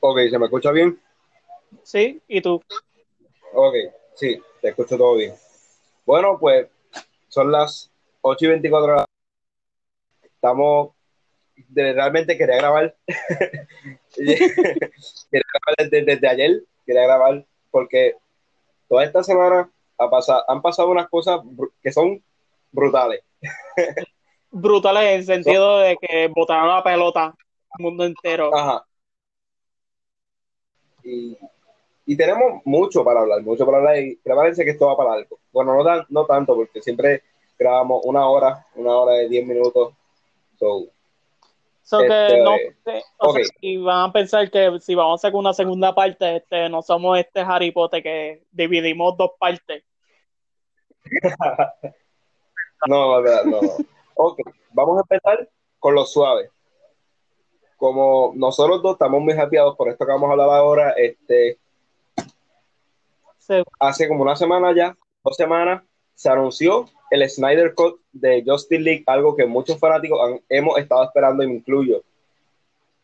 Ok, ¿se me escucha bien? Sí, ¿y tú? Ok, sí, te escucho todo bien. Bueno, pues son las 8 y 24 horas. Estamos, de, realmente quería grabar. quería grabar desde, desde, ayer, quería grabar porque toda esta semana ha pasado, han pasado unas cosas que son brutales. brutales en el sentido de que botaron la pelota el mundo entero. Ajá. Y, y, tenemos mucho para hablar, mucho para hablar y prepárense que esto va para algo. Bueno, no, tan, no tanto, porque siempre grabamos una hora, una hora de diez minutos. So, so que este, no, o okay. sea, si van a pensar que si vamos a hacer una segunda parte, este, no somos este Harry Potter que dividimos dos partes. no, no, no, no. Ok, vamos a empezar con lo suave. Como nosotros dos estamos muy happyados por esto que vamos a hablar ahora, este, sí. hace como una semana ya, dos semanas, se anunció el Snyder Cut de Justice League, algo que muchos fanáticos han, hemos estado esperando y me incluyo.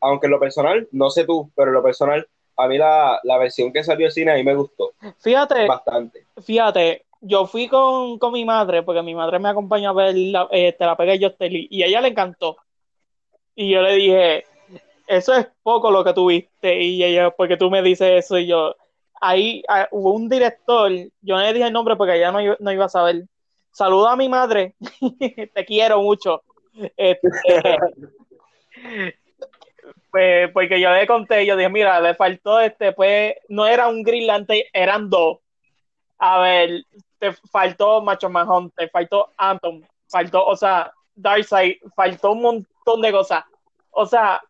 Aunque en lo personal, no sé tú, pero en lo personal, a mí la, la versión que salió de cine a mí me gustó. Fíjate, bastante. Fíjate, yo fui con, con, mi madre, porque mi madre me acompañó a ver la, este, la pega de League, y a ella le encantó. Y yo le dije, eso es poco lo que tuviste, y ella, porque tú me dices eso, y yo, ahí ah, hubo un director, yo no le dije el nombre porque ella no, no iba a saber. Saluda a mi madre, te quiero mucho. Este, pues, porque yo le conté, yo dije, mira, le faltó este, pues, no era un Green Lantern, eran dos. A ver, te faltó Macho Mahon, te faltó Anton, faltó, o sea, Darkseid, faltó un montón de cosas. O sea,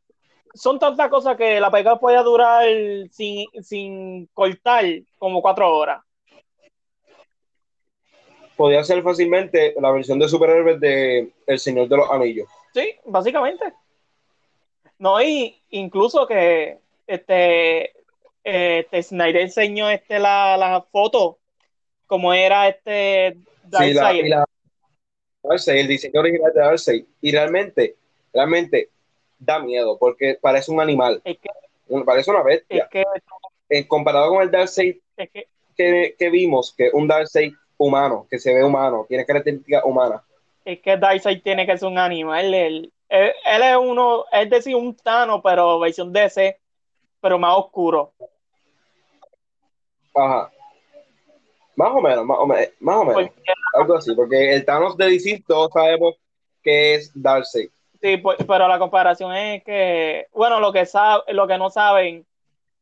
son tantas cosas que la pega puede durar sin, sin cortar como cuatro horas. Podría ser fácilmente la versión de superhéroes de El Señor de los Anillos. Sí, básicamente. No, y incluso que este, este Snyder enseñó este la, la foto como era este. Sí, la, la, el diseño original de Darkseid. Y realmente, realmente da miedo porque parece un animal. Es que, parece una bestia. Es que, en comparado con el Darkseid es que, que, que, vimos, que un Darkseid humano, que se ve humano, tiene características humanas. Es que Darkseid tiene que ser un animal. Él, él, él es uno, es decir, un Tano, pero versión DC, pero más oscuro. Ajá. Más o menos, más o menos, más o menos. Porque, algo así, porque el Thanos de DC todos sabemos que es Darkseid. Sí, pues, pero la comparación es que, bueno, lo que sabe, lo que no saben,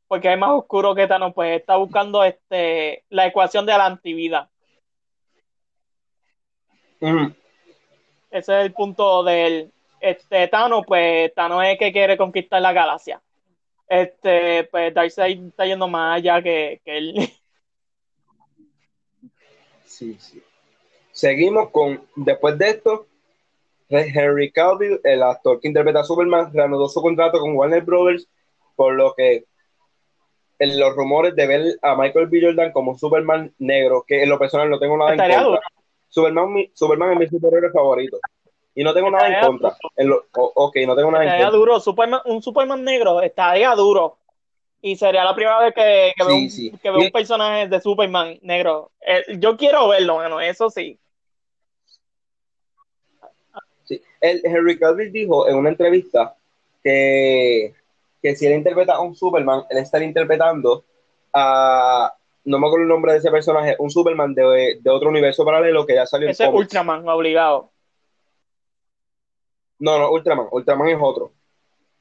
porque es más oscuro que Thanos, pues está buscando este la ecuación de la antivida. Mm. Ese es el punto del este Thanos, pues Thanos es que quiere conquistar la galaxia. Este, pues Darkseid está yendo más allá que, que él. Sí, sí. Seguimos con, después de esto, Henry Cavill, el actor que interpreta a Superman, reanudó su contrato con Warner Brothers, por lo que en los rumores de ver a Michael B. Jordan como Superman negro, que en lo personal no tengo nada Estaría en contra. duro. Superman, mi, Superman es mi superhéroe favorito. Y no tengo nada en contra. En lo, ok, no tengo nada en Estaría contra. duro, Superman, un Superman negro estaría duro. Y sería la primera vez que, que veo, Sí, un, sí. que veo Y- un personaje de Superman negro. Eh, yo quiero verlo, bueno, eso sí. Sí. El, Henry Cavill dijo en una entrevista que, que si él interpreta a un Superman, él estaría interpretando a, no me acuerdo el nombre de ese personaje, un Superman de, de otro universo paralelo que ya salió en Ese es. Ultraman, obligado. No, no, Ultraman, Ultraman es otro.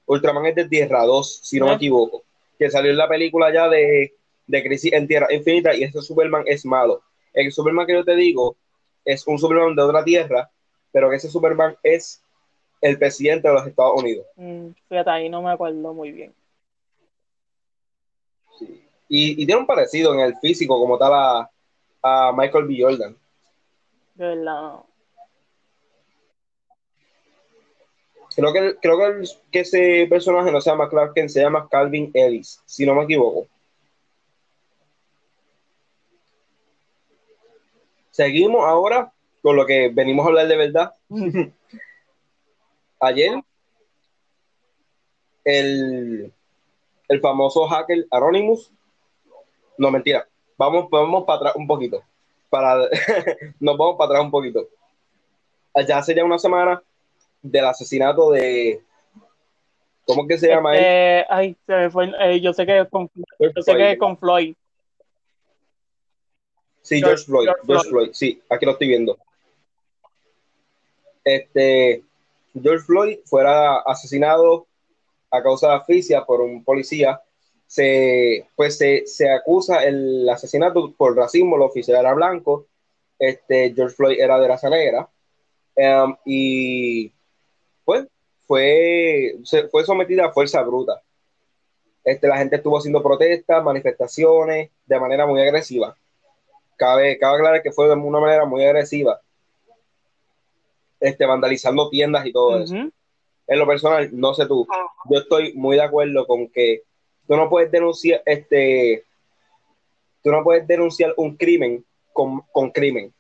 Ultraman es de Tierra 2, si no me ¿Eh? equivoco, que salió en la película ya de, de Crisis en Tierra Infinita y ese Superman es malo. El Superman que yo te digo es un Superman de otra Tierra, pero que ese Superman es el presidente de los Estados Unidos. Mm, fíjate, ahí no me acuerdo muy bien. Sí. Y, y tiene un parecido en el físico como tal a, a Michael B. Jordan. De verdad, no. Creo que, creo que, el- que ese personaje no se llama Clark Kent, se llama Calvin Ellis, si no me equivoco. Seguimos ahora con lo que venimos a hablar de verdad. Ayer el, el famoso hacker Anonymous. No, mentira. Vamos, vamos para atrás un poquito. Para, nos vamos para atrás un poquito. Ya hace ya una semana del asesinato de. ¿Cómo que se llama él? Este, ay, se me fue, eh, yo sé que es con, yo sé que es con Floyd. Sí, George- George Floyd, George George Floyd, sí, aquí lo estoy viendo. Este, George Floyd fuera asesinado a causa de asfixia por un policía. Se, pues se, se acusa el asesinato por racismo, el oficial era blanco, este, George Floyd era de raza negra, Em, y pues fue, se- fue sometida a fuerza bruta. Este, la gente estuvo haciendo protestas, manifestaciones de manera muy agresiva cabe, cabe aclarar que fue de una manera muy agresiva, este, vandalizando tiendas y todo eso. En lo personal, no sé tú, yo estoy muy de acuerdo con que tú no puedes denunciar, este, tú no puedes denunciar un crimen con, con crimen.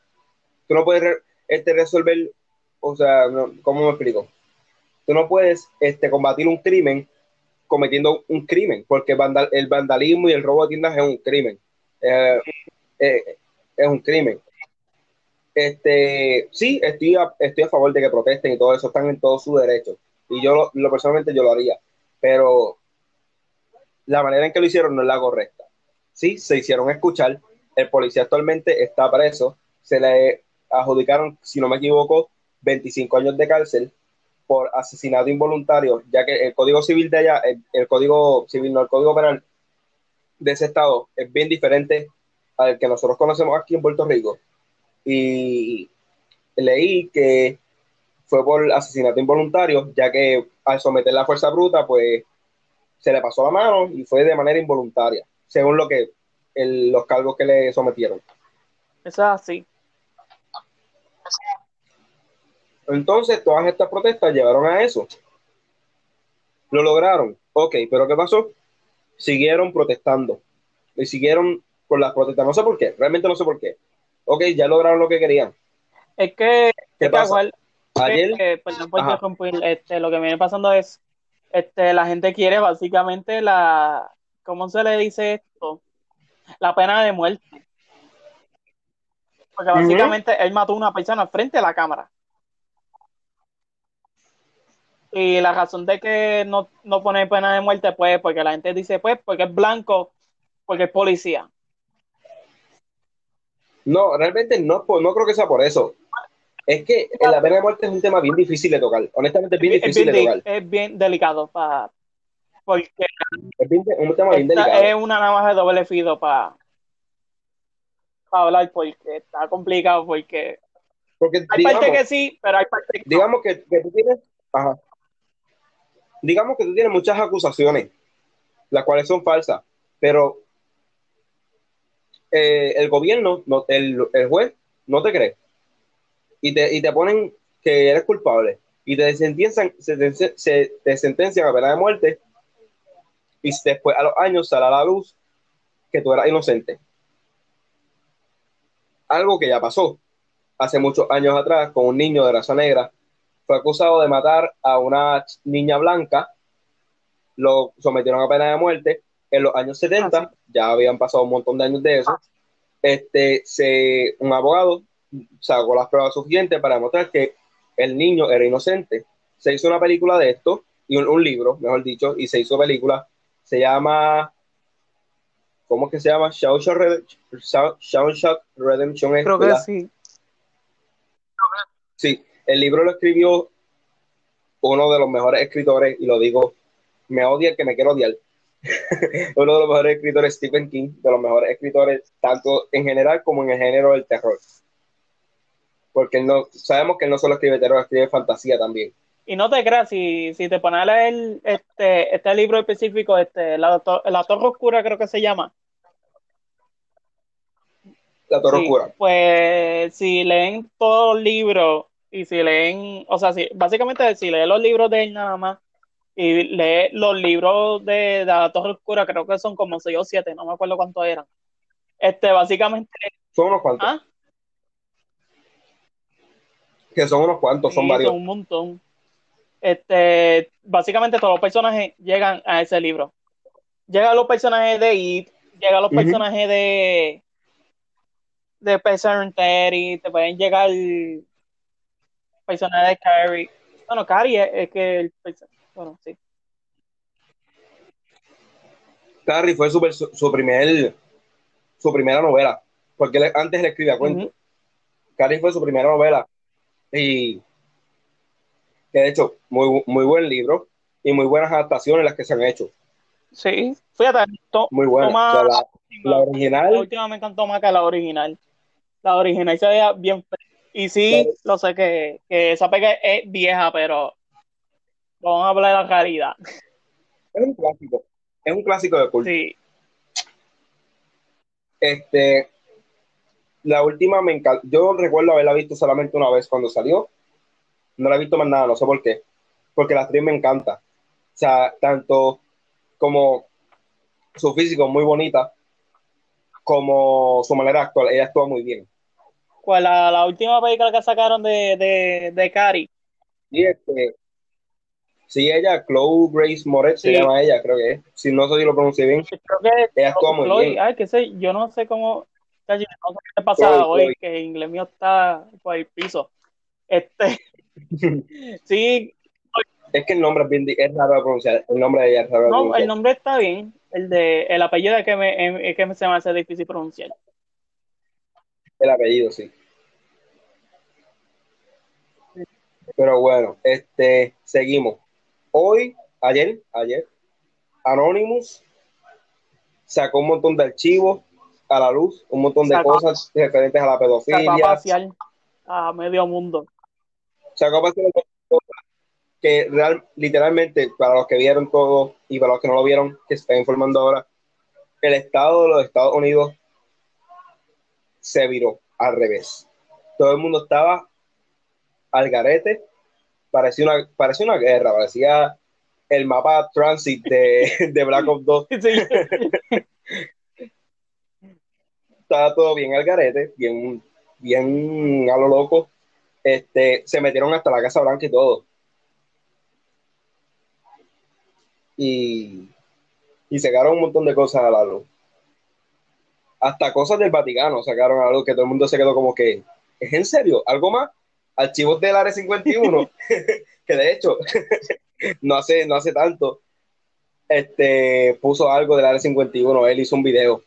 Tú no puedes re- este, resolver, o sea, no- ¿cómo me explico? Tú no puedes este, combatir un crimen cometiendo un crimen, porque el vandalismo y el robo de tiendas es un crimen. Eh, eh, es un crimen. Este, sí, estoy a, estoy a favor de que protesten y todo eso, están en todo su derecho. Y yo, lo, lo personalmente, yo lo haría. Pero la manera en que lo hicieron no es la correcta. Sí, se hicieron escuchar. El policía actualmente está preso. Se le adjudicaron, si no me equivoco, 25 años de cárcel por asesinato involuntario, ya que el código civil de allá, el, código civil, no el código penal de ese estado, es bien diferente al que nosotros conocemos aquí en Puerto Rico. Y leí que fue por asesinato involuntario, ya que al someter la fuerza bruta, pues se le pasó la mano y fue de manera involuntaria, según lo que los cargos que le sometieron. Eso es así. Entonces, todas estas protestas llevaron a eso. Lo lograron. Ok, pero ¿qué pasó? Siguieron protestando. Y siguieron por las protestas. No sé por qué, realmente no sé por qué. Ok, ya lograron lo que querían. Es que, ¿Qué es pasa? Ayer, que, perdón por interrumpir, este, lo que viene pasando es, este, la gente quiere básicamente la, ¿cómo se le dice esto? La pena de muerte. Porque básicamente él mató a una persona frente a la cámara. Y la razón de que no, no pone pena de muerte, pues, porque la gente dice, pues, porque es blanco, porque es policía. no, realmente no, no creo que sea por eso. Es que la pena de muerte es un tema bien difícil de tocar. Honestamente, es bien Es difícil bien, de tocar. es bien delicado para, porque Es bien- un tema bien delicado. es una navaja de doble filo para hablar, porque está complicado, porque Porque hay digamos, parte que sí, pero hay parte que no. digamos que, que tú tienes, ajá. Digamos que tú tienes muchas acusaciones, las cuales son falsas, pero eh, el gobierno, no, el, juez, no te cree. Y te, y te ponen que eres culpable. Y te sentencian a pena de muerte. Y después a los años sale a la luz que tú eras inocente. Algo que ya pasó hace muchos años atrás con un niño de raza negra fue acusado de matar a una niña blanca, lo sometieron a pena de muerte. En los años 70, Ah, ya habían pasado un montón de años de eso, este, se, un abogado sacó las pruebas suficientes para demostrar que el niño era inocente. Se hizo una película de esto, y un, un libro, mejor dicho, y se hizo película. Se llama, ¿cómo es que se llama? Shawshank Redemption. Redemption. es, Creo que sí. Sí, el libro lo escribió uno de los mejores escritores, y lo digo, me odia el que me quiere odiar. uno de los mejores escritores, Stephen King, de los mejores escritores, tanto en general como en el género del terror. Porque él no, sabemos que él no solo escribe terror, escribe fantasía también. Y no te creas, si, si te pones a leer este, este libro específico, este, la, to- la Torre Oscura creo que se llama. La Torre Sí, Oscura. Pues si leen todos los libros y si leen, o sea, si, básicamente si leen los libros de él nada más y lee los libros de, de la Torre Oscura, creo que son como seis o siete, no me acuerdo cuántos eran. Este, básicamente, Son unos cuantos. ah, Que son unos cuantos, son sí, varios. son un montón. Este, básicamente todos los personajes llegan a ese libro. Llegan los personajes de It, llegan los personajes de de Peasant Terry, te pueden llegar personajes de Carrie. Bueno, Carrie es, es que el bueno, sí. Carrie fue su, su, su primer, su primera novela, porque antes él escribía cuentos. Carrie fue su primera novela y que de hecho muy, muy buen libro y muy buenas adaptaciones las que se han hecho, Sí, fíjate, to- muy buenas. toma- O sea, la, la la original, última me encantó más que la original. La original se veía bien fea. Y sí, Claro. lo sé que, que esa pega es vieja, pero vamos a hablar de la calidad. es un clásico, es un clásico de culto. Sí, Este, la última me encanta. Yo recuerdo haberla visto solamente una vez cuando salió. No la he visto más nada, no sé por qué. Porque la actriz me encanta. O sea, tanto como su físico muy bonita, como su manera actual. Ella actúa muy bien. Pues la, la última película que sacaron de, de, de Carrie, Y este, sí, ella, Chloe Grace Moretz, se Sí. llama ella, creo que es. Si no sé si lo pronuncié bien. creo que Ella actúa muy Chloe, bien. ay, qué sé, yo no sé cómo, no sé qué te pasa Chloe, hoy, Chloe. que el inglés mío está por el piso. Este, sí, Es que el nombre es, bien, es raro de pronunciar. El nombre de ella es raro de no, el nombre está bien, el de, el apellido es que me, es que se me hace difícil pronunciar. El apellido, sí. Pero bueno, este, seguimos. Hoy, ayer, ayer, Anonymous sacó un montón de archivos a la luz, un montón de Sacó- cosas referentes a la a pedofilia. pasear a medio mundo. Sacó a pasear que real, literalmente, para los que vieron todo y para los que no lo vieron, que se están informando ahora, el Estado de los Estados Unidos se viró al revés. Todo el mundo estaba al garete, parecía una, parecía una guerra, parecía el mapa transit de, de Black Ops 2. Sí, Estaba todo bien al garete, bien, bien a lo loco. Este, se metieron hasta la Casa Blanca y todo. Y, y sacaron un montón de cosas a la luz. Hasta cosas del Vaticano sacaron a la luz que todo el mundo se quedó como que, ¿es en serio? ¿Algo más? Archivos del Área 51, que de hecho, no hace, no hace tanto, este, puso algo del Área 51, él hizo un video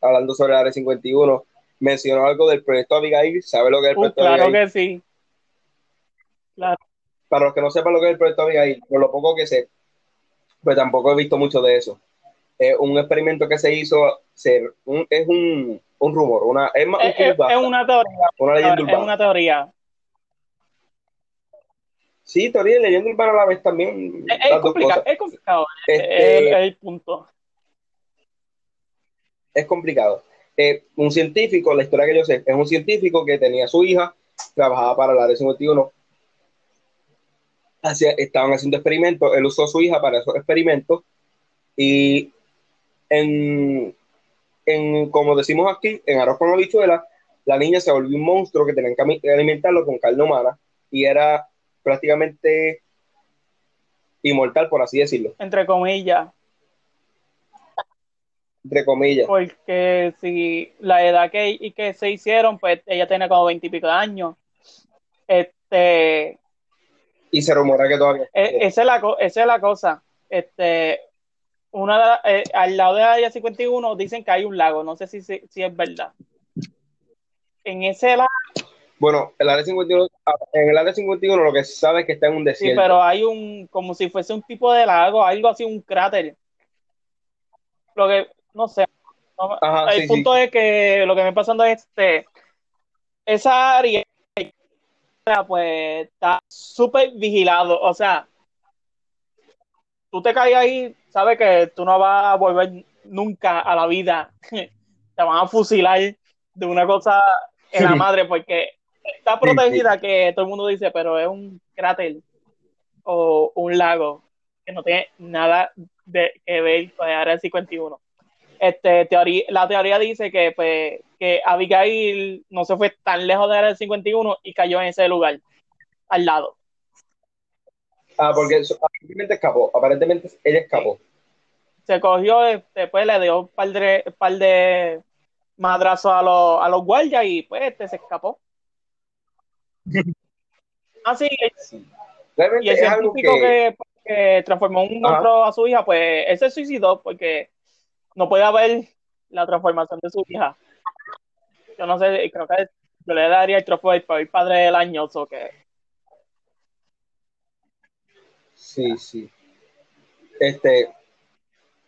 hablando sobre el Área 51, mencionó algo del proyecto Abigail, ¿sabe lo que es el Uh, proyecto claro Abigail? que sí. Claro. Para los que no sepan lo que es el proyecto Abigail, por lo poco que sé, pues tampoco he visto mucho de eso. Es un experimento que se hizo, ser, un- es un, un rumor, una, es más un Es, es- creepypasta, es una teoría. una leyenda Es urbana. una teoría. Sí, teoría y leyenda urbana a la vez también, Es, complicado. Es complicado. Este, Es, es el punto. es complicado. Eh, un científico, la historia que yo sé, es un científico que tenía a su hija, trabajaba para el área 51, hacía, estaban haciendo experimentos, él usó a su hija para esos experimentos y en, en como decimos aquí, en arroz con habichuela, la niña se volvió un monstruo que tenían que alimentarlo con carne humana y era prácticamente inmortal, por así decirlo, Entre comillas. entre comillas. Porque si la edad que, y que se hicieron, pues ella tenía como veintipico de años. Este, Y se rumora que todavía... e- esa, es la, esa es la cosa. Este, una eh, al lado de la área 51 dicen que hay un lago. No sé si, si, si es verdad. En ese lago, Bueno, el área 51, en el área 51 lo que se sabe es que está en un sí, desierto. pero hay un, como si fuese un tipo de lago, algo así, un cráter. Lo que, no sé. No- Ajá, el sí, punto es que lo que me está pasando es este, esa área pues está súper vigilado, o sea, tú te caes ahí, sabes que tú no vas a volver nunca a la vida, te van a fusilar de una cosa en la madre porque está protegida que todo el mundo dice, pero es un cráter o un lago que no tiene nada de que ver con el área 51 este, teoría, la teoría dice que, pues, que Abigail no se fue tan lejos de la área 51 y cayó en ese lugar, al lado. Ah, porque eso- aparentemente escapó. Aparentemente ella escapó. se cogió, después le dio un par de, un par de madrazos a los, a los guardias y pues este se escapó. Ah, sí, Sí. y el es científico que... que, que transformó un Ajá. monstruo a su hija, pues él se suicidó porque no podía ver la transformación de su hija. Yo no sé, creo que yo le daría el trofeo de el padre del año, o que Sí, sí. Este,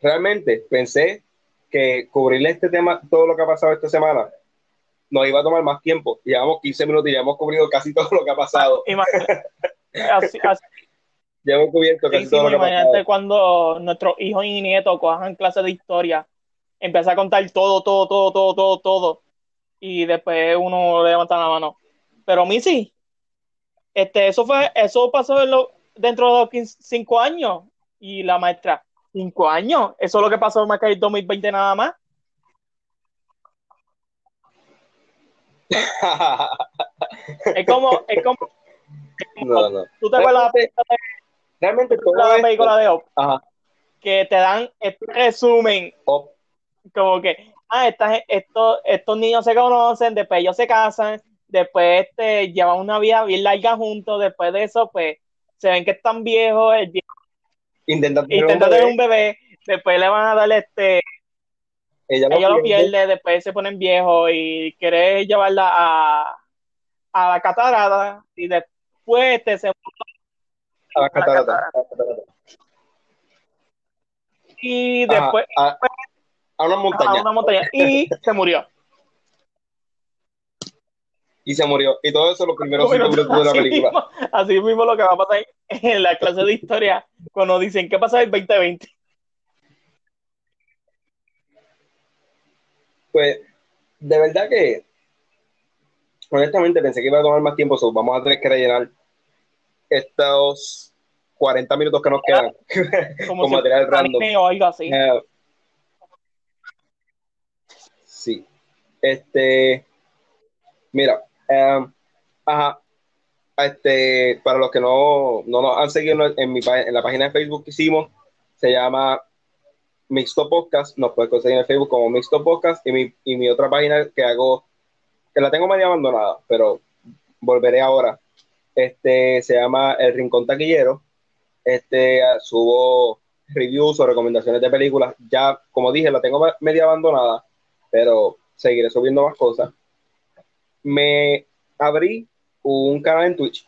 realmente pensé que cubrirle este tema, todo lo que ha pasado esta semana, nos iba a tomar más tiempo. Llevamos 15 minutos y ya hemos cubrido casi todo lo que ha pasado. así, así, Ya hemos cubierto casi todo lo que ha imagínate pasado. cuando nuestros hijos y nietos cojan clases de historia, empieza a contar todo, todo, todo, todo, todo, todo, y después uno levanta la mano. Pero a mí sí, este, eso fue, eso pasó en lo- dentro de los 15 cinco años, y la maestra, cinco años, eso es lo que pasó que el 2020 nada más. Es como, es como, no, no. tú te acuerdas de Realmente todo la esto- película de Ajá. que te dan este resumen Op. como que, ah, esta gen- estos, estos niños se conocen, después ellos se casan, después este, llevan una vida bien larga juntos, después de eso, pues, se ven que están viejos, el viejo Intenta tener bebé, un bebé, después le van a dar este, ella lo ella lo pierde. después se ponen viejos y quiere llevarla a, a la catarata, y después este, se a la catarata. a la catarata. y Ajá, después a, a una a montaña. una montaña y se murió. Y se murió. Y todo eso los primeros cinco Bueno, minutos de la película. mismo, así mismo lo que va a pasar en la clase de historia cuando dicen qué pasa en el 2020. Pues, de verdad que, honestamente, pensé que iba a tomar más tiempo, so vamos a tener que rellenar estos 40 minutos que nos quedan Como con si material random. o algo así. Sí. Este, mira, eh, ajá, este, para los que no, no nos han seguido en, mi, en la página de Facebook que hicimos, se llama Mixto Podcast, nos puedes conseguir en Facebook como Mixto Podcast y mi, y mi otra página que hago, que la tengo medio abandonada, pero volveré ahora, este, se llama El Rincón Taquillero, este, subo reviews o recomendaciones de películas, ya, como dije, la tengo medio abandonada, pero seguiré subiendo más cosas. Me abrí un canal en Twitch,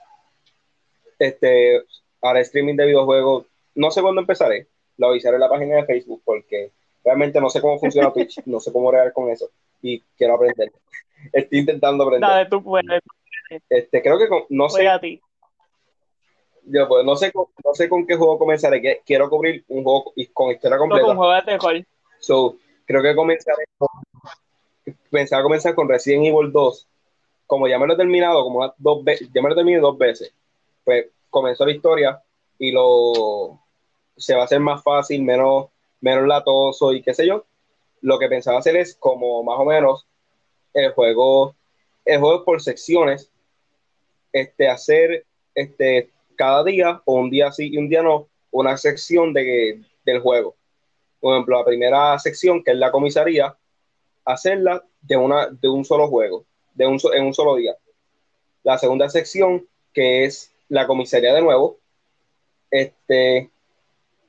este, para streaming de videojuegos, no sé cuándo empezaré, lo avisaré en la página de Facebook porque realmente no sé cómo funciona Twitch, no sé cómo regar con eso y quiero aprender. Estoy intentando aprender. Dale, tú puedes, Este, creo que con- no sé, a ti. yo pues no sé con, no sé con qué juego comenzaré, quiero cubrir un juego y- con historia completa. un juego de terror. So, creo que comenzaré con, pensaba comenzar con Resident Evil 2. Como ya me lo he terminado, como dos veces, ya me lo terminé dos veces, pues comenzó la historia y lo se va a hacer más fácil, menos, menos latoso y qué sé yo. Lo que pensaba hacer es como más o menos el juego, el juego por secciones, este, hacer este, cada día o un día sí y un día no, una sección de, del juego por ejemplo, la primera sección, que es la comisaría, hacerla de, una, de un solo juego, de un, en un solo día. La segunda sección, que es la comisaría de nuevo, este,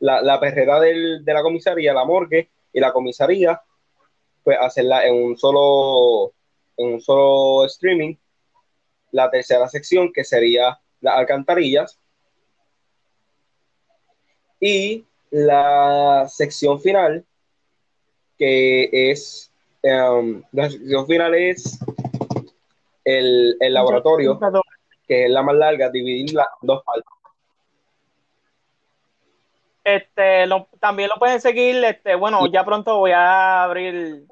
la, la perrera del- de la comisaría, la morgue y la comisaría, pues hacerla en un solo, en un solo streaming. La tercera sección, que sería las alcantarillas. Y la sección final, que es, em, la sección final es el, el laboratorio, que es la más larga, dividirla en dos partes. Este, lo- también lo pueden seguir, este, bueno, ya pronto voy a abrir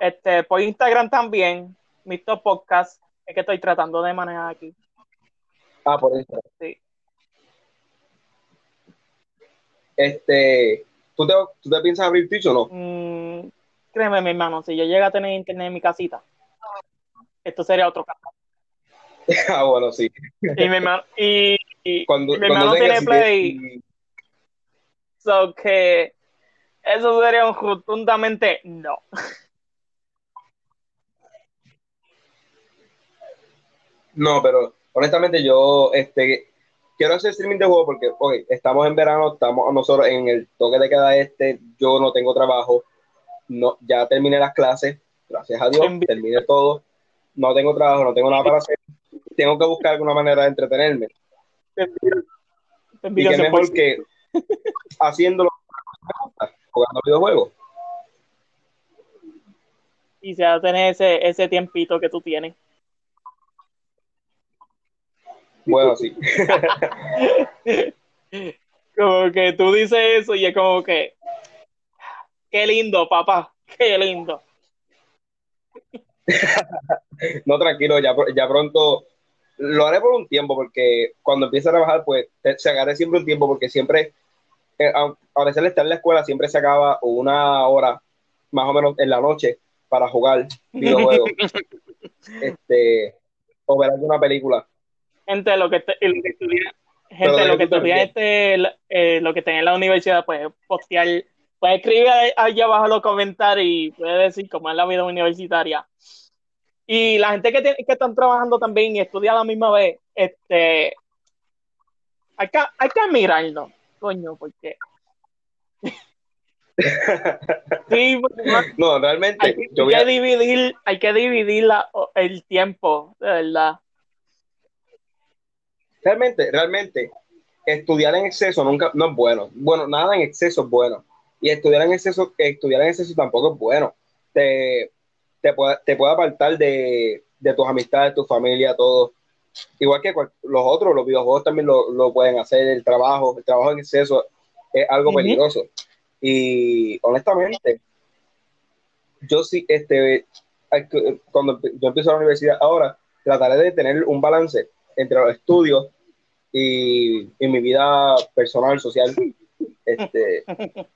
este por Instagram también, Mixto Podcast, es que estoy tratando de manejar aquí. Ah, por eso. Sí. Este, ¿tú te, ¿tú te piensas abrir Twitch o no? Mm, créeme, mi hermano, si yo llego a tener internet en mi casita, esto sería otro caso. ah, bueno, sí. Y, mi hermano- y Y Cuando, mi hermano tiene Play, so que eso sería un rotundamente no. No, pero honestamente yo este, quiero hacer streaming de juego porque ok, estamos en verano, estamos nosotros en el toque de queda este, yo no tengo trabajo, no, ya terminé las clases, gracias a Dios, terminé todo, no tengo trabajo, no tengo nada para hacer, tengo que buscar alguna manera de entretenerme. Te Y envidio qué mejor 100%. Que haciéndolo que me gusta, jugando videojuegos. Y se va a tener ese, ese tiempito que tú tienes. Bueno, sí. Como que tú dices eso y es como que, qué lindo, papá, qué lindo. No, tranquilo, ya, ya pronto lo haré por un tiempo porque cuando empiece a trabajar, pues se agarre siempre un tiempo porque siempre, a, a veces al estar en la escuela, siempre se acaba una hora más o menos en la noche para jugar videojuegos este, o ver alguna película. Gente, lo que, te- lo que estudia, Pero gente, lo que te estudia este, eh, lo que tenga en la universidad, pues postear, puede escribir ahí- allá abajo los comentarios y puede decir cómo es la vida universitaria. Y la gente que, tiene- que están trabajando también y estudia a la misma vez, este, hay que, hay que admirarlo, coño, porque sí, porque no- realmente, hay, que- yo hay voy a- que dividir, hay que dividir la- el tiempo, de verdad. realmente, realmente, estudiar en exceso nunca no es bueno. Bueno, nada en exceso es bueno. Y estudiar en exceso, estudiar en exceso tampoco es bueno. Te, te, puede, te puede apartar de, de tus amistades, tu familia, todo. Igual que cual- los otros, los videojuegos también lo, lo pueden hacer, el trabajo, el trabajo en exceso es algo peligroso. Y honestamente, yo sí, este, cuando yo empiezo la universidad ahora, trataré de tener un balance entre los estudios y, y mi vida personal, social. Este,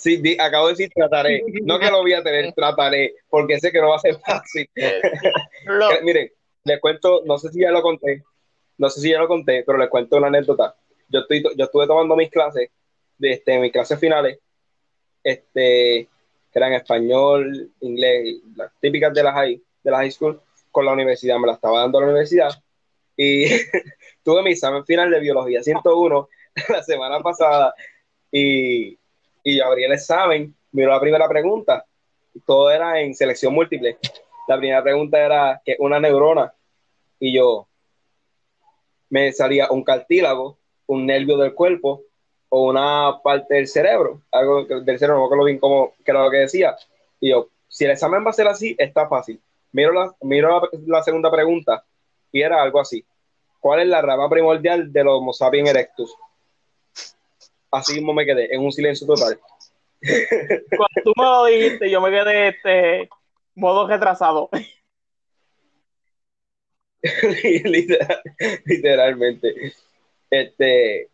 sí, di- acabo de decir trataré, no que lo voy a tener, trataré, porque sé que no va a ser fácil. Lo- Eh, miren, les cuento, no sé si ya lo conté, no sé si ya lo conté, pero les cuento una anécdota. Yo, estoy, yo estuve tomando mis clases, de, este, mis clases finales, este, que eran español, inglés, las típicas de la high, de la high school, con la universidad, me la estaba dando la universidad, y tuve mi examen final de biología 101 la semana pasada, y, y yo abrí el miró la primera pregunta, todo era en selección múltiple. La primera pregunta era que una neurona y yo me salía un cartílago, un nervio del cuerpo o una parte del cerebro, algo del cerebro, no me acuerdo bien cómo que era lo que decía. Y yo, si el examen va a ser así, está fácil. Miro la, miro la, segunda pregunta y era algo así. ¿Cuál es la rama primordial del Homo sapiens erectus? Así mismo me quedé, en un silencio total. Cuando tú me lo dijiste, yo me quedé este modo retrasado. Literal- literalmente. Este,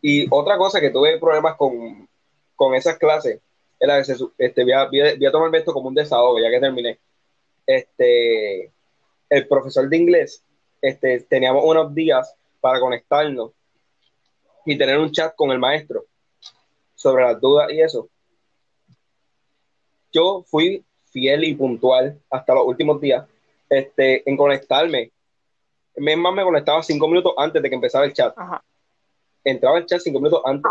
y otra cosa que tuve problemas con, con esas clases era que se este, voy, a, voy a- voy a tomarme esto como un desahogo, ya que terminé. Este, el profesor de inglés, este, teníamos unos días para conectarnos y tener un chat con el maestro sobre las dudas y eso. Yo fui fiel y puntual hasta los últimos días este, en conectarme. Es más, me conectaba cinco minutos antes de que empezara el chat. Ajá. Entraba el chat cinco minutos antes.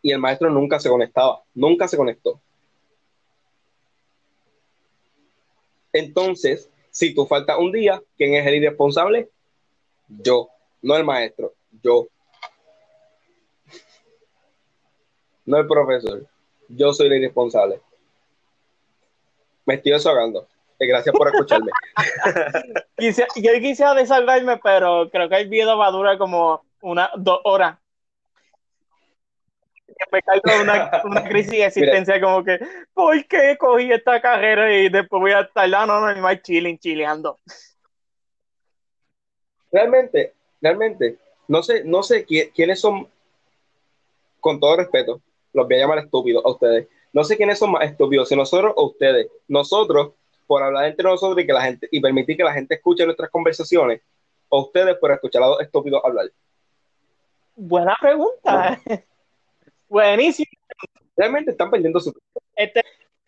Y el maestro nunca se conectaba. Nunca se conectó. Entonces, si tú faltas un día, ¿quién es el irresponsable? Yo, no el maestro, yo. No el profesor. Yo soy el irresponsable. Me estoy desahogando. Eh, Gracias por escucharme. Quise- yo quisiera desahogarme, pero creo que el video va a durar como una, dos horas. Me caigo una, una crisis de existencia como que, ¿por qué cogí esta carrera y después voy a estar, no, no, no, más chilling, chileando? realmente, realmente, no sé, no sé qui- quiénes son, con todo respeto, los voy a llamar estúpidos a ustedes. No sé quiénes son más estúpidos, si nosotros o ustedes. Nosotros, por hablar entre nosotros y que la gente y permitir que la gente escuche nuestras conversaciones o ustedes por escuchar a los estúpidos hablar? Buena pregunta. Buenísimo. Realmente están perdiendo su Este,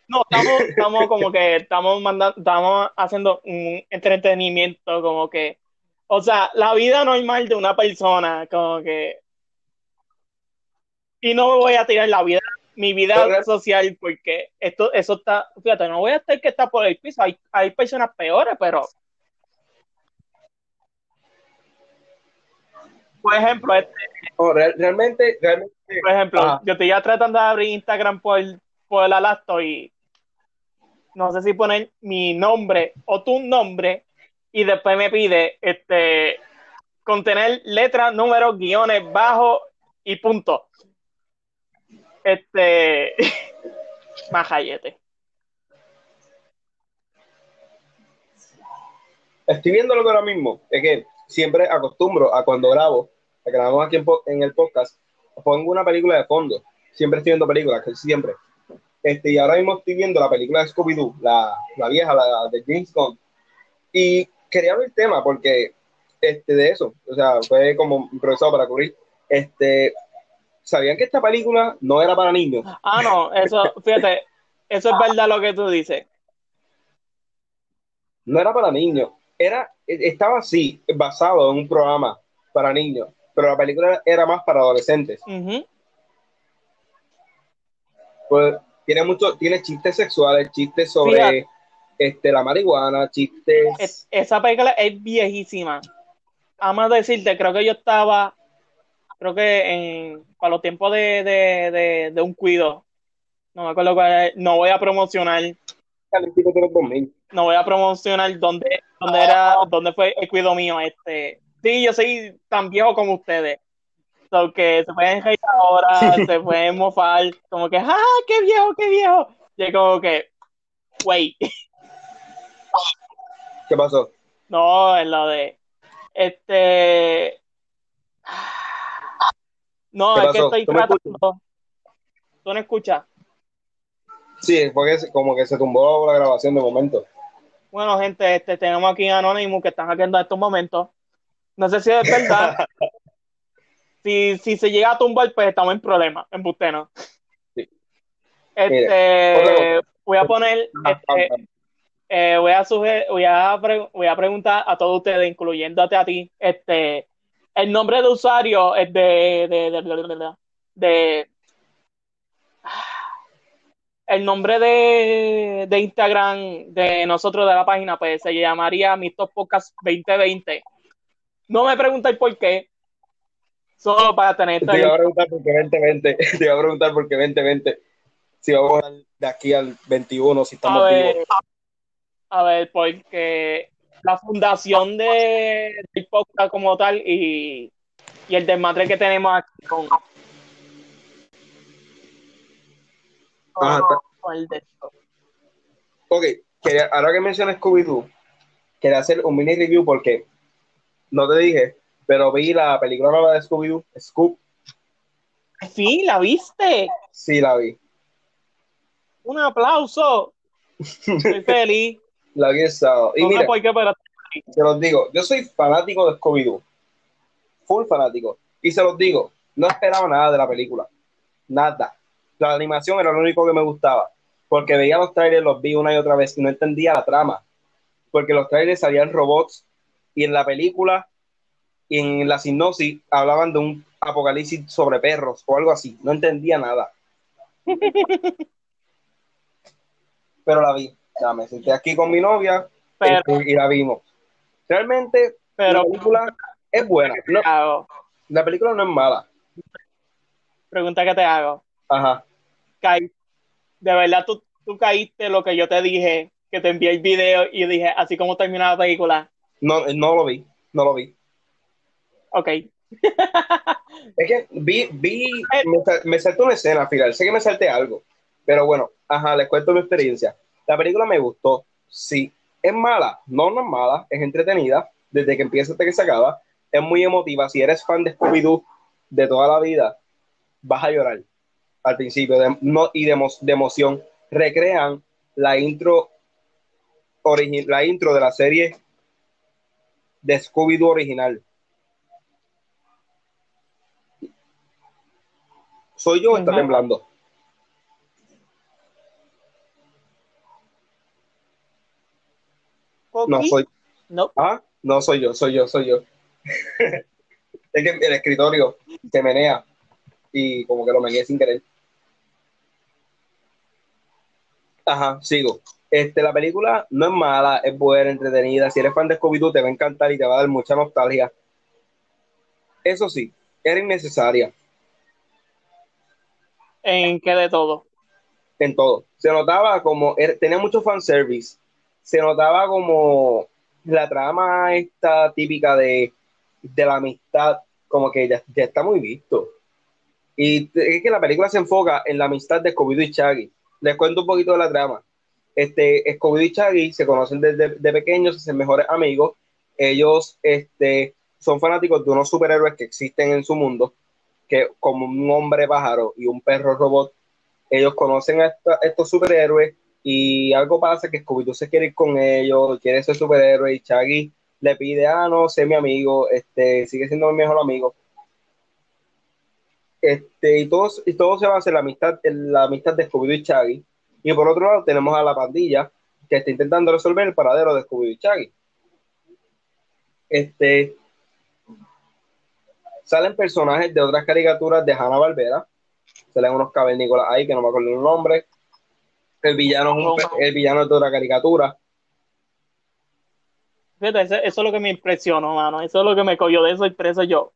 no, estamos, estamos como que estamos mandando, estamos haciendo un entretenimiento como que, o sea, la vida normal de una persona, como que, y no me voy a tirar la vida, mi vida Pero- social, porque esto, eso está, fíjate, no voy a estar que está por el piso, hay, hay personas peores, pero, por ejemplo, este, No, real- realmente, realmente, por ejemplo, Ajá. yo estoy ya tratando de abrir Instagram por, por la laptop y no sé si poner mi nombre o tu nombre y después me pide este contener letras, números, guiones, bajo y punto. Este majayete. estoy viendo lo que ahora mismo, es que siempre acostumbro a cuando grabo, a que grabamos aquí en, el podcast, pongo una película de fondo. Siempre estoy viendo películas, casi siempre. Este, y ahora mismo estoy viendo la película de Scooby-Doo, la, la vieja, la de James Gunn. Y quería ver el tema porque este, de eso, o sea, fue como improvisado para cubrir. Este, ¿Sabían que esta película no era para niños? Ah, no, eso, fíjate, eso es verdad lo que tú dices. No era para niños. Era, estaba así, basado en un programa para niños, pero la película era más para adolescentes. Ujú. Pues tiene mucho, tiene chistes sexuales, chistes sobre Fíjate. este, la marihuana, chistes. Es- esa película es viejísima. Vamos a decirte, creo que yo estaba, creo que en, para los tiempos de, de, de, de un cuido. No me acuerdo cuál es, no voy a promocionar, calentito de los 2000. no voy a promocionar dónde, dónde era, dónde fue el cuido mío. Este, sí, yo soy tan viejo como ustedes. So que se pueden reír ahora, se pueden mofar, como que, ¡ah, qué viejo, qué viejo! Y es como que, wait. ¿Qué pasó? No, en lo de. Este. No, ¿Qué es que estoy ¿Tú me tratando. ¿Tú no escuchas? Sí, porque como que se tumbó la grabación de momento. Bueno, gente, este, tenemos aquí a Anonymous que están hackeando en estos momentos. No sé si es verdad. si, si se llega a tumbar, pues estamos en problemas, en Busteno. Sí. Este, voy a poner, este, ajá. eh, voy a suger- voy a pre- voy a preguntar a todos ustedes, incluyéndote a ti, este, el nombre de usuario es de, de, de, de- el nombre de, de Instagram de nosotros de la página, pues se llamaría Mis Top Podcast 2020. No me preguntéis por qué, solo para tener Te iba a preguntar por qué 2020. Te iba a preguntar por qué 2020. Si vamos de aquí al 21, si A estamos ver, vivos. a ver, porque la fundación de, del podcast como tal y, y el desmadre que tenemos aquí con, con- Ajá, está- con el de. Ok, quería- ahora que mencionas Scooby-Doo, quería hacer un mini review porque no te dije, pero vi la película nueva de Scooby-Doo, Scoop, Sí, la viste. sí la vi. Un aplauso. Estoy feliz. La el sábado. Y No mira, por qué, pero se los digo, yo soy fanático de Scooby-Doo, full fanático, y se los digo, no esperaba nada de la película, nada. La animación era lo único que me gustaba, porque veía los trailers, los vi una y otra vez y no entendía la trama, porque los trailers salían robots y en la película y en la sinopsis hablaban de un apocalipsis sobre perros o algo así, no entendía nada. Pero la vi, ya me senté aquí con mi novia pero, este, y la vimos. Realmente pero la película es buena. No, te hago, la película no es mala. pregunta que te hago. Ajá. Caí- de verdad tú, tú caíste lo que yo te dije, que te envié el video y dije, así como termina la película. No, no lo vi. No lo vi. Ok. Es que vi, vi, me, me salté una escena al final. Sé que me salté algo. Pero bueno, ajá, les cuento mi experiencia. La película me gustó. Sí. ¿Es mala? No, no es mala. Es entretenida. Desde que empieza hasta que se acaba. Es muy emotiva. Si eres fan de Scooby-Doo de toda la vida, vas a llorar al principio de, no, y de, emo- de emoción. Recrean la intro la intro de la serie de Scooby-Doo original. ¿Soy yo o está temblando? No soy. No. Ah, no soy yo, soy yo, soy yo. es que el escritorio se menea y como que lo meneé sin querer. Ajá, sigo. Este, la película no es mala, es buena, entretenida. Si eres fan de Scooby-Doo, te va a encantar y te va a dar mucha nostalgia. Eso sí, era innecesaria. ¿En qué de todo? En todo. Se notaba como, tenía mucho fanservice. Se notaba como la trama esta típica de, la amistad, como que ya, ya, está muy visto. Y es que la película se enfoca en la amistad de Scooby-Doo y Shaggy. Les cuento un poquito de la trama este, Scooby y Shaggy se conocen desde de pequeños, se mejores amigos. Ellos este, son fanáticos de unos superhéroes que existen en su mundo, que como un hombre pájaro y un perro robot, ellos conocen a, estos superhéroes y algo pasa que Scooby-Doo se quiere ir con ellos, quiere ser superhéroe y Shaggy le pide, ah, no, sé mi amigo, este, sigue siendo mi mejor amigo. Este, y, todo, y todo se basa en la amistad, en la amistad de Scooby-Doo y Shaggy y por otro lado tenemos a la pandilla que está intentando resolver el paradero de Scooby y Shaggy. Este, salen personajes de otras caricaturas de Hanna Barbera. Salen unos cavernícolas ahí que no me acuerdo el nombre. El villano es, el villano de otra caricatura. Fíjate, eso, es lo que me impresionó, mano. Eso es lo que me cogió de sorpresa yo.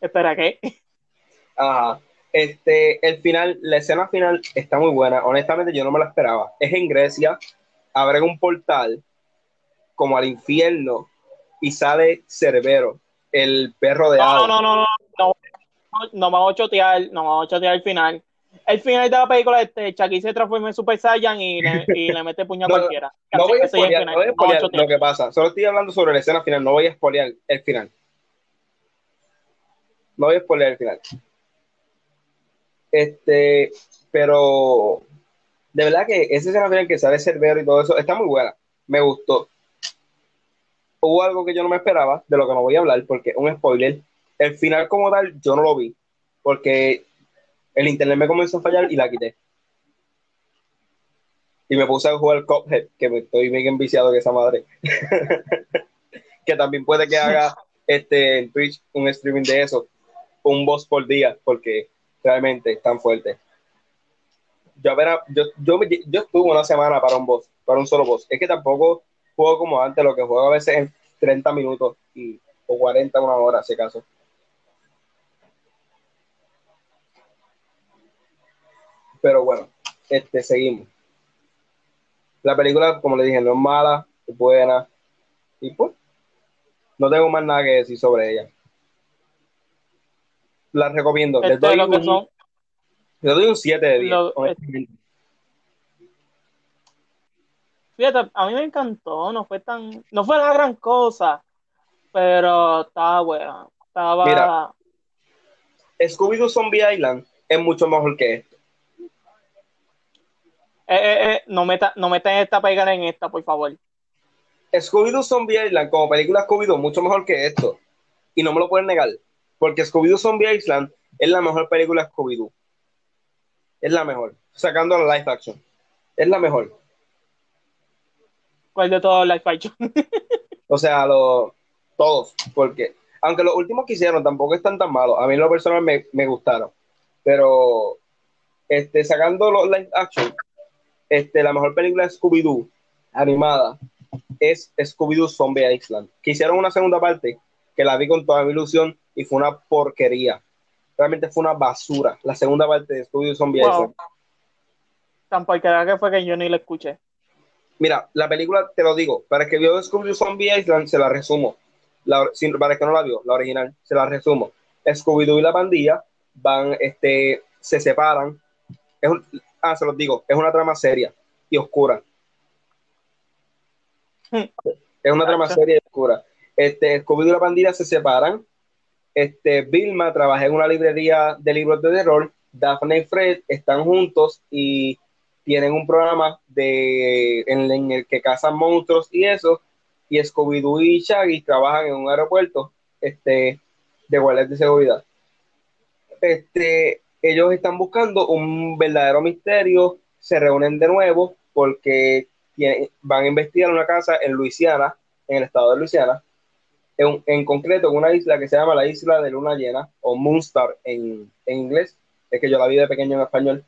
Espera, ¿qué? Ajá. Este, el final, la escena final está muy buena. Honestamente, yo no me la esperaba. Es en Grecia, abre un portal como al infierno y sale Cerbero, el perro de no, no, no, no, no, no, me voy a chotear, no me voy a chotear el final. El final de la película, este, Chucky se transforma en Super Saiyan y le, y le mete puño a cualquiera. No, voy a spoilear, no voy a lo que pasa. Solo estoy hablando sobre la escena final, no voy a spoilear el final. No voy a spoilear el final. Este, pero de verdad que ese escena final que sale Cerbero y todo eso está muy buena. Me gustó. Hubo algo que yo no me esperaba, de lo que no voy a hablar, porque un spoiler. El final como tal, yo no lo vi, porque el internet me comenzó a fallar y la quité. Y me puse a jugar Cuphead, que me estoy bien enviciado de esa madre. que también puede que haga este en Twitch un streaming de eso, un boss por día, porque realmente tan fuerte. Yo, yo, yo, yo estuve una semana para un boss, para un solo boss. Es que tampoco juego como antes, lo que juego a veces en 30 minutos y, o 40, una hora, si acaso. Pero bueno, este, seguimos. La película, como le dije, no es mala, es buena. Y pues, no tengo más nada que decir sobre ella la recomiendo. Les doy, un, doy un 7 de 10. Fíjate, a mí me encantó, no fue tan, no fue la gran cosa, pero estaba buena. Estaba. Mira, Scooby-Doo Zombie Island es mucho mejor que esto. Eh, eh, eh, no metan no meta esta pegada en esta, por favor. Scooby-Doo Zombie Island, como película Scooby-Doo, mucho mejor que esto. Y no me lo pueden negar. Porque Scooby-Doo Zombie Island es la mejor película de Scooby-Doo. Es la mejor. Sacando la live action. Es la mejor. ¿Cuál de todos live action? o sea, los todos. Porque, aunque los últimos que hicieron tampoco están tan malos. A mí, en lo personal, me, me gustaron. Pero, este, sacando los live action, este, la mejor película de Scooby-Doo animada es Scooby-Doo Zombie Island. Que hicieron una segunda parte que la vi con toda mi ilusión y fue una porquería. Realmente fue una basura. La segunda parte de Studio Zombie wow. Tan porquería que fue que yo ni la escuché. Mira, la película, te lo digo, para que vio Scooby Zombie Island, se la resumo. La, para que no la vio, la original, se la resumo. Scooby-Doo y la pandilla van, este, se separan. Es ah, se los digo, es una trama seria y oscura. Es una trama seria y oscura. Este, Scooby-Doo y la pandilla se separan este, Vilma trabaja en una librería de libros de terror, Daphne y Fred están juntos y tienen un programa de, en, el que cazan monstruos y eso, y Scooby-Doo y Shaggy trabajan en un aeropuerto este, de guardias de seguridad. Este, ellos están buscando un verdadero misterio, se reúnen de nuevo porque van a investigar una casa en Luisiana, en el estado de Luisiana, en, concreto en una isla que se llama la isla de Luna Llena, o Moonstar en, en inglés, es que yo la vi de pequeño en español.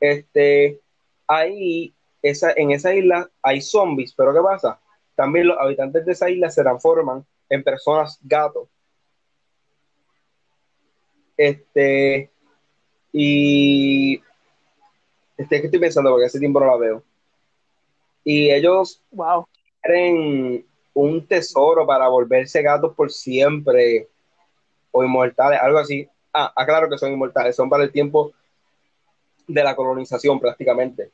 Este, ahí, esa, en esa isla hay zombies, pero ¿qué pasa? También los habitantes de esa isla se transforman en personas gatos. Este, y este, que estoy pensando porque hace tiempo no la veo. Y ellos wow. quieren un tesoro para volverse gatos por siempre o inmortales, algo así. Ah, aclaro que son inmortales, son para el tiempo de la colonización prácticamente.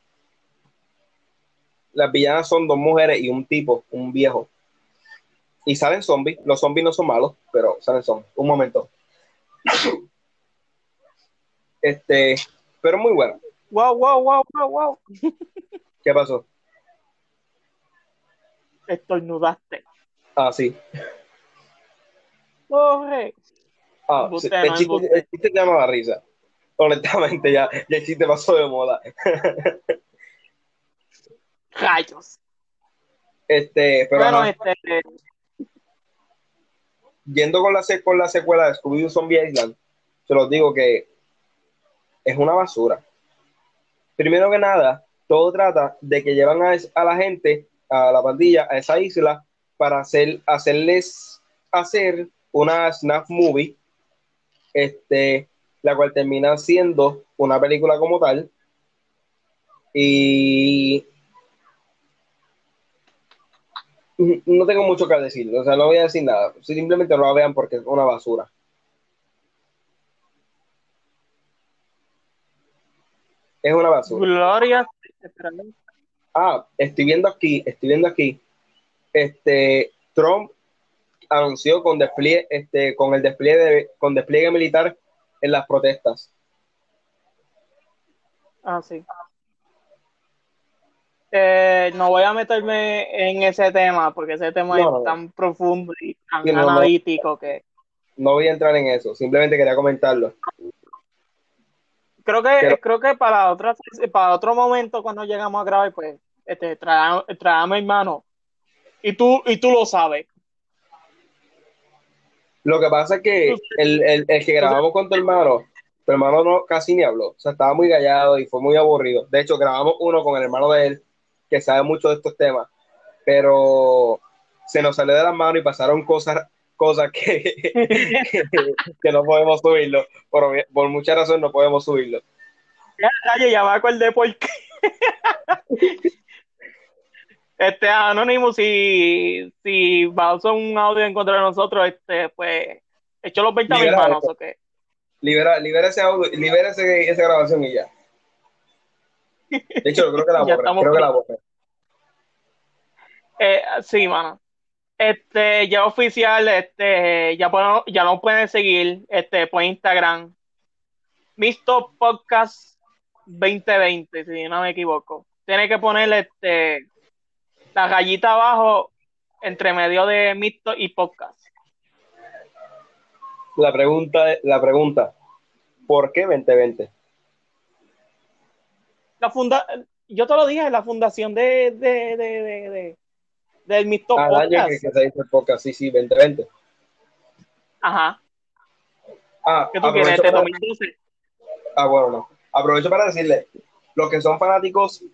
Las villanas son dos mujeres y un tipo, un viejo. Y salen zombies. Los zombies no son malos, pero salen zombies. Un momento. Este, pero muy bueno. Wow, wow, wow, wow, wow. ¿Qué pasó? Estornudaste. Ah, sí. Corre. Ah, el, chiste, el, chiste, llama la risa. Honestamente, ya, ya el chiste pasó de moda. Rayos. Este, pero. Bueno, este. Yendo con la, con la secuela de Scooby-Doo Zombie Island, se los digo que es una basura. Primero que nada, todo trata de que llevan a, la gente, a la pandilla, a esa isla para hacer, hacerles hacer una snap movie, este, la cual termina siendo una película como tal. Y no tengo mucho que decir, o sea, no voy a decir nada, simplemente no la vean porque es una basura. Es una basura. Gloria. Ah, estoy viendo aquí, estoy viendo aquí. Este, Trump anunció con despliegue, este, con el despliegue con despliegue militar en las protestas. Ah, sí. Eh, no voy a meterme en ese tema porque ese tema es tan profundo y tan analítico que. No voy a entrar en eso, simplemente quería comentarlo. Creo que, creo que para otra, para otro momento cuando llegamos a grabar, pues, este, trae, a mi hermano. Y tú, y tú lo sabes. Lo que pasa es que el, el, el que grabamos con tu hermano, tu hermano no, casi ni habló. O sea, estaba muy callado y fue muy aburrido. De hecho, grabamos uno con el hermano de él, que sabe mucho de estos temas. Pero se nos salió de las manos y pasaron cosas cosas que, que, no podemos subirlo. Por, por muchas razones no podemos subirlo. Ya, ya me acordé por qué. este Anónimo, si, si va a usar un audio en contra de nosotros, este, pues, hecho los 20 mil manos, ¿o qué? Libera, libera ese audio, libera ese, esa grabación y ya. De hecho, creo que la borré, creo que la borré. Eh, sí, mano. Este, ya oficial, este, ya podemos, ya nos pueden seguir, este, por Instagram. Misto Podcast 2020, si no me equivoco. Tiene que poner este la rayita abajo entre medio de Misto y Podcast. La pregunta, la pregunta, ¿por qué 2020? La funda, yo te lo dije, la fundación de, de, de del Mito Al año que, se dice podcast, sí, sí, 2020. Ajá. Ah, ¿Qué tú quieres? ¿Este 2012? Ah, bueno, no. Aprovecho para decirle, los que son fanáticos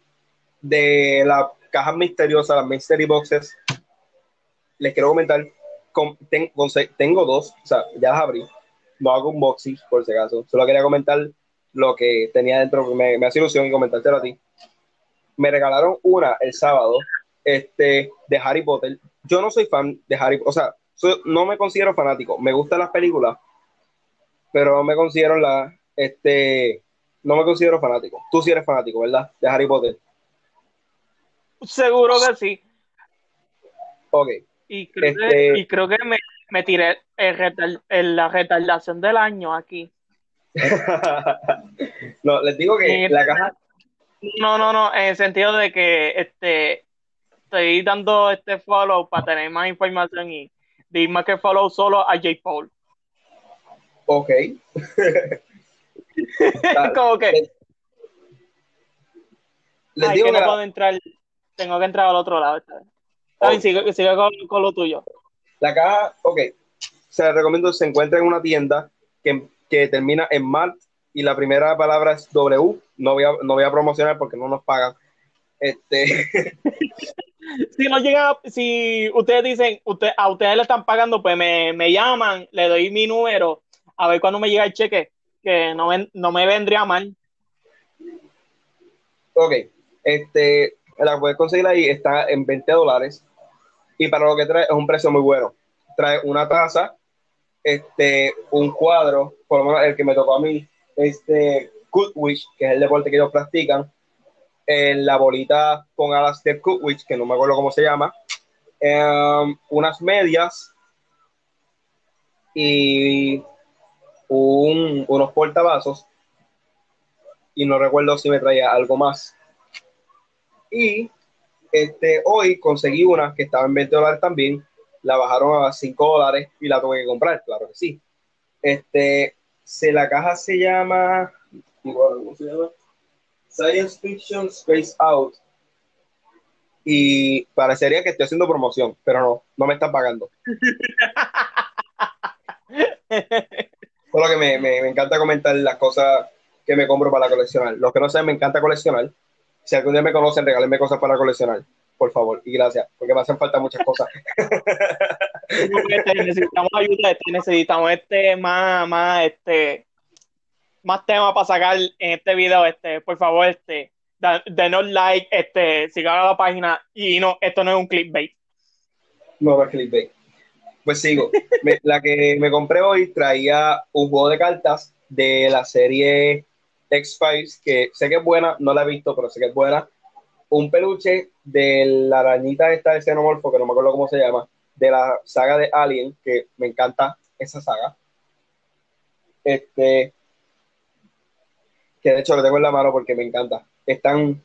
de las cajas misteriosas, las mystery boxes, les quiero comentar, tengo dos, o sea, ya las abrí, no hago un boxing por si acaso, solo quería comentar lo que tenía dentro, me, me hace ilusión y comentártelo a ti. Me regalaron una el sábado, este, de Harry Potter. Yo no soy fan de Harry Potter, o sea, no me considero fanático. Me gustan las películas, pero no me considero la, este, no me considero fanático. Tú sí eres fanático, ¿verdad? De Harry Potter. Seguro que sí. Ok. Y creo, que, este y creo que me, me tiré en la retardación del año aquí. no, les digo que la caja, No, no, no, en el sentido de que este estoy dando este follow para tener más información y di más que follow solo a J. Paul. Ok. Como que Les ay, digo que no puedo entrar, tengo que entrar al otro lado esta vez. Sigue, sigue con, con lo tuyo. La caja, ok, se la recomiendo, se encuentra en una tienda que, que termina en Malt y la primera palabra es W. No voy a, no voy a promocionar porque no nos pagan. Este, Si no llega, si ustedes dicen, usted, a ustedes le están pagando, pues me, me llaman, le doy mi número, a ver cuándo me llega el cheque, que no, ven- no me vendría mal. ok, este, la puedes conseguir ahí, está en 20 dólares y para lo que trae es un precio muy bueno. Trae una taza, este, un cuadro, por lo menos el que me tocó a mí, este, Goodwich, que es el deporte que ellos practican, eh, la bolita con alas de Goodwich, que no me acuerdo cómo se llama, em, unas medias y un- unos portavasos y no recuerdo si me traía algo más. Y este, hoy conseguí una que estaba en 20 dólares también, la bajaron a 5 dólares y la tuve que comprar, claro que sí. Este, se, la caja se llama, ¿cómo se llama? Science Fiction Space Out. Y parecería que estoy haciendo promoción, pero no, no me están pagando. Solo que me, me, me encanta comentar las cosas que me compro para coleccionar. Los que no saben, me encanta coleccionar. Si algún día me conocen, regálenme cosas para coleccionar, por favor. Y gracias, porque me hacen falta muchas cosas. Necesitamos ayuda, este, necesitamos este más, más, este, más temas para sacar en este video, este, por favor, este, denos like, este, sigan a la página y no, esto no es un clickbait. No es clickbait. Pues sigo. La que me compré hoy traía un juego de cartas de la serie X-Files, que sé que es buena, no la he visto, pero sé que es buena. Un peluche de la arañita esta de xenomorfo, que no me acuerdo cómo se llama, de la saga de Alien, que me encanta esa saga. Este, que de hecho lo tengo en la mano porque me encanta. Es tan,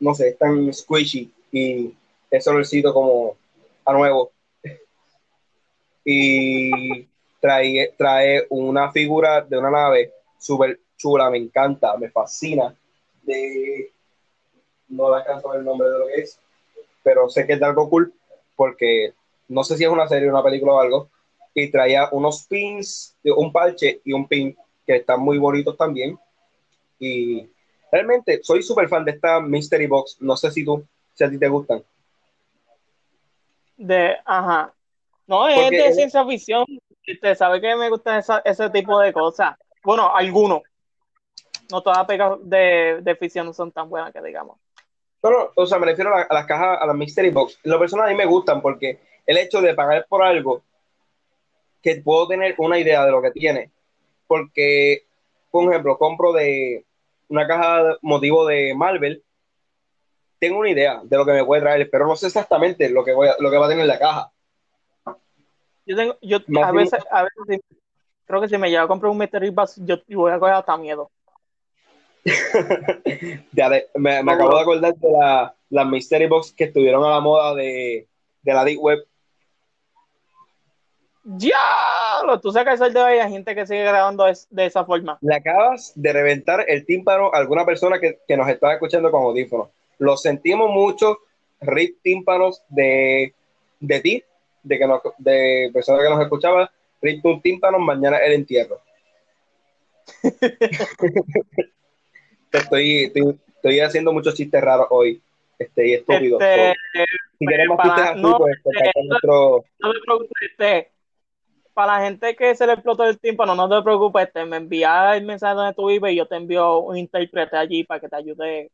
no sé, es tan squishy y ese olorcito como a nuevo. Y trae, trae una figura de una nave súper chula, me encanta, me fascina. De, no le alcanzo el nombre de lo que es, pero sé que es de algo cool porque no sé si es una serie, una película o algo. Y traía unos pins, un parche y un pin que están muy bonitos también. Y realmente soy súper fan de esta Mystery Box. No sé si tú, si a ti te gustan. De, ajá. No, es Porque de ciencia ficción. Este, sabe que me gustan esa- ese tipo de cosas. Bueno, algunos. No todas las pegas de, de ficción son tan buenas que digamos. No, no, o sea, me refiero a, la- a las cajas, a las Mystery Box. Lo personal a mí me gustan porque el hecho de pagar por algo que puedo tener una idea de lo que tiene. Porque, por ejemplo, compro de una caja de motivo de Marvel, tengo una idea de lo que me puede traer, pero no sé exactamente lo que, voy a- lo que va a tener la caja. Yo tengo, yo a veces, a veces creo que si me llega a comprar un Mystery Box, yo yo voy a coger hasta miedo. Ya de- me, me acabo de acordar de la, las Mystery Box que estuvieron a la moda de, de la Deep Web. ¡Ya! Tú sacas el dedo y hay gente que sigue grabando es- de esa forma. Le acabas de reventar el tímpano a alguna persona que, que nos está escuchando con audífonos. Lo sentimos mucho, rip tímpanos de, de ti, de, que nos, de personas que nos escuchaban. Rip tus tímpanos, mañana el entierro. estoy, estoy, estoy haciendo muchos chistes raros hoy este, y estúpidos. Este, So, si queremos para- chistes así, no, pues, acá nuestro- no te preocupes, este, para la gente que se le explotó el tímpano, no te preocupes, este, me envía el mensaje donde tú vives y yo te envío un intérprete allí para que te ayude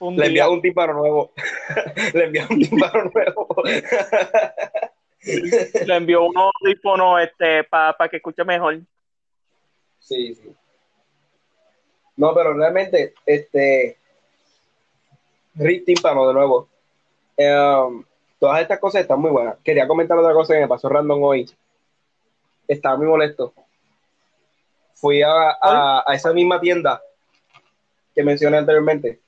un Le envía un tímpano nuevo. Le envía un tímpano nuevo. Le envío unos audífonos este, para que escuche mejor. Sí, sí. No, pero realmente, este. Rick Tímpano, de nuevo. Em, todas estas cosas están muy buenas. Quería comentar otra cosa que me pasó random hoy. Estaba muy molesto. Fui a, a- a esa misma tienda que mencioné anteriormente,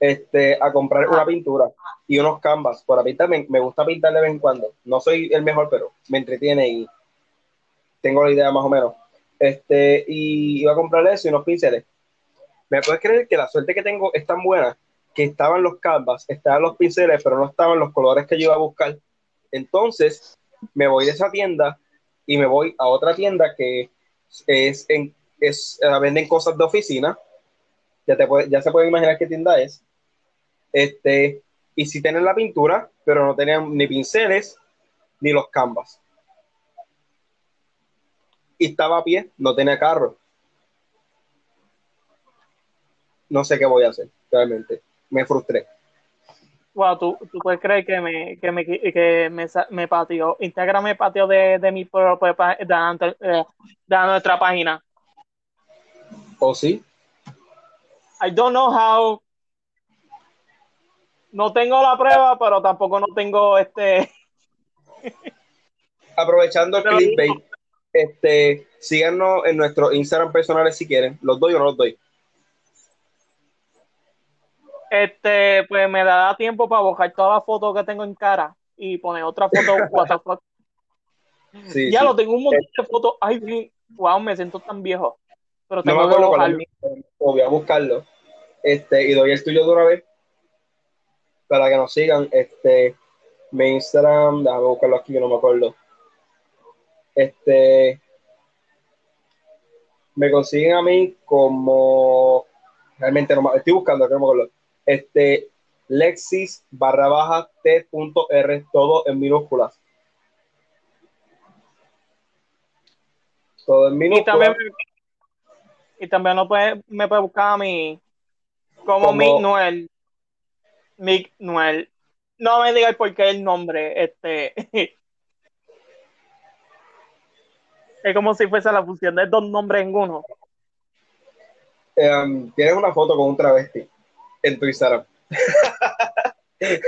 este, a comprar una pintura y unos canvas para pintar. Me, me, gusta pintar de vez en cuando. No soy el mejor, pero me entretiene y tengo la idea más o menos. Este, y iba a comprar eso y unos pinceles. ¿Me puedes creer que la suerte que tengo es tan buena que estaban los canvas, estaban los pinceles, pero no estaban los colores que yo iba a buscar? Entonces, me voy de esa tienda y me voy a otra tienda que es en, es, uh, venden cosas de oficina. Ya, te puede, ya se puede imaginar qué tienda es. Este, y si tienen la pintura, pero no tenían ni pinceles ni los canvas. Y estaba a pie, no tenía carro. No sé qué voy a hacer, realmente. Me frustré. Wow, ¿tú, tú puedes creer que me, que me, que me, me pateó. Instagram me pateó de, de mi propia de, de, de nuestra página. ¿O sí? I don't know how. No tengo la prueba, pero tampoco no tengo este. Aprovechando el clickbait, este, síganos en nuestro Instagram personales si quieren. ¿Los doy o no los doy? Este, pues me da tiempo para buscar todas las fotos que tengo en cara y poner otra foto, WhatsApp. Sí, ya sí. lo tengo un montón de fotos. Ay, wow, me siento tan viejo. Pero tengo no me acuerdo que voy a buscarlo. Este, y doy el tuyo de una vez para que nos sigan. Este, mi Instagram, déjame buscarlo aquí, yo no me acuerdo. Este, me consiguen a mí como realmente no estoy buscando, que no me acuerdo. Este, Lexis barra baja T.R, todo en minúsculas. Todo en minúsculas. Y también, y también no puede, me puede buscar a mí como, como Mick Noel. Mick Noel. No me digas por qué el nombre. Este. es como si fuese la fusión de dos nombres en uno. Um, tienes una foto con un travesti en tu Instagram. ese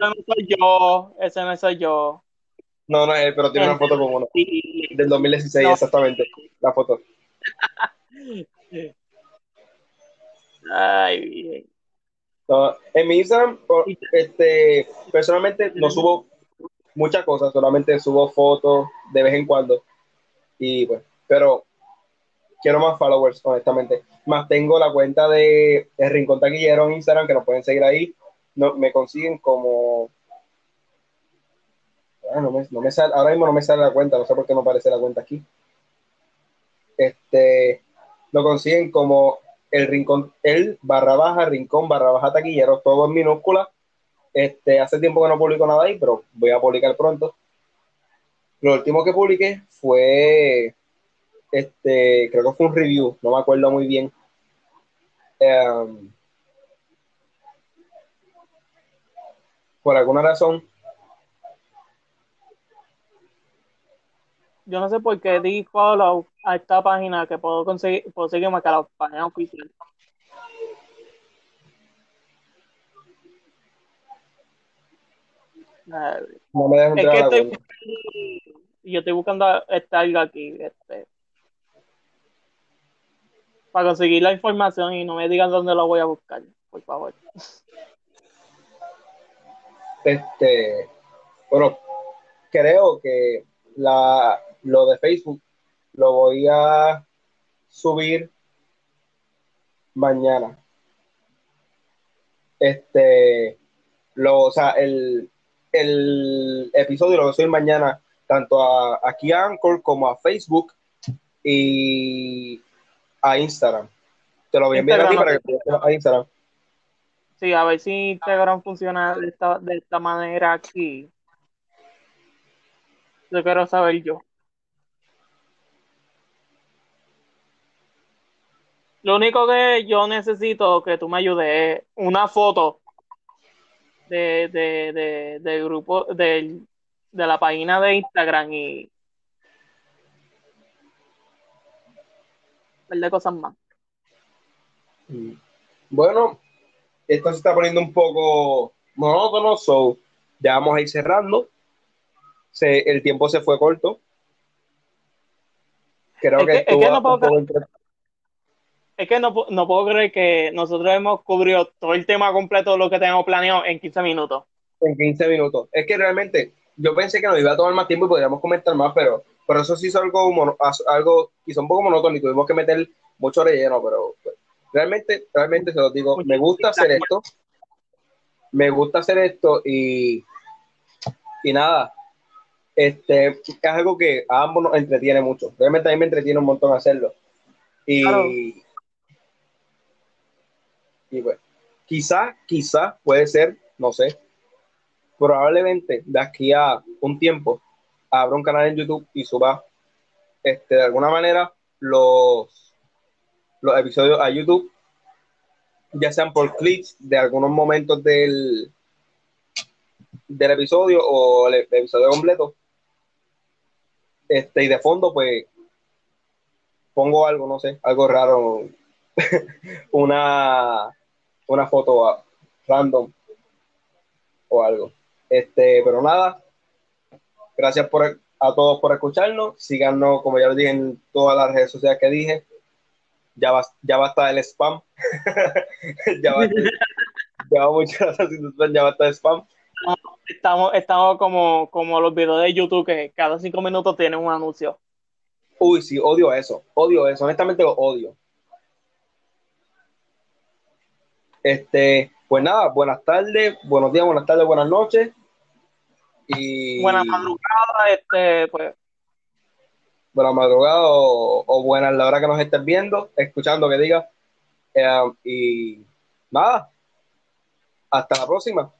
no soy yo, ese no soy yo. No, no, eh, pero tiene una foto con uno. Sí. Del 2016, no. exactamente. La foto. Ay, bien. No, en mi Instagram, este, personalmente no subo muchas cosas, solamente subo fotos de vez en cuando. Y pues, pero quiero más followers, honestamente. Más tengo la cuenta de, de Rincón Taquillero en Instagram, que nos pueden seguir ahí. No, me consiguen como. Ah, no me, sale, ahora mismo no me sale la cuenta, no sé por qué no aparece la cuenta aquí. Este, lo consiguen como el rincón, el barra baja, rincón, barra baja taquillero, todo en minúscula. Este, hace tiempo que no publico nada ahí, pero voy a publicar pronto. Lo último que publiqué fue este, creo que fue un review, no me acuerdo muy bien. Um, por alguna razón. Yo no sé por qué di follow a esta página que puedo conseguir, puedo seguir más que la página oficial. No me dejan es que estoy, yo estoy buscando esta algo aquí. Este, para conseguir la información y no me digan dónde lo voy a buscar, por favor. Este, bueno, creo que la, lo de Facebook lo voy a subir mañana. Este, lo, o sea, el, el episodio lo voy a subir mañana tanto a, aquí a Anchor como a Facebook y a Instagram. Te lo voy a enviar a ti para que a Instagram. Sí, a ver si Instagram funciona de esta, de esta manera aquí. Yo quiero saber yo. Lo único que yo necesito que tú me ayudes es una foto de, de, de, del grupo, de, de la página de Instagram y de cosas más. Mm. Bueno, esto se está poniendo un poco monótono, so ya vamos a ir cerrando. Se, el tiempo se fue corto. Creo es que, que, es que no puedo es que no, no puedo creer que nosotros hemos cubrido todo el tema completo de lo que tenemos planeado en 15 minutos. En 15 minutos. Es que realmente yo pensé que nos iba a tomar más tiempo y podríamos comentar más, pero por eso sí hizo algo, algo hizo un poco monótono y tuvimos que meter mucho relleno, pero pues, realmente, realmente se lo digo, me gusta hacer esto, me gusta hacer esto y, y nada, este, es algo que a ambos nos entretiene mucho. Realmente a mí me entretiene un montón hacerlo. Y, y pues, quizá, quizá puede ser, no sé, probablemente de aquí a un tiempo abra un canal en YouTube y suba este, de alguna manera los, los episodios a YouTube, ya sean por clips de algunos momentos del, del episodio o el, episodio completo. Este, y de fondo, pues pongo algo, no sé, algo raro, una, una foto random o algo. Este, pero nada, gracias por, a todos por escucharnos. Síganos, como ya lo dije en todas las redes sociales que dije. Ya va, ya basta el spam. ya basta, ya va mucho, ya basta el spam. Estamos, estamos como, como los videos de YouTube que cada cinco minutos tienen un anuncio. Uy, sí, odio eso. Odio eso. Honestamente lo odio. Este, pues nada, buenas tardes, buenos días, buenas tardes, buenas noches. Y... Buena madrugada, este, pues. Buena madrugada o, o buena la hora que nos estés viendo, escuchando que diga. Eh, y nada, hasta la próxima.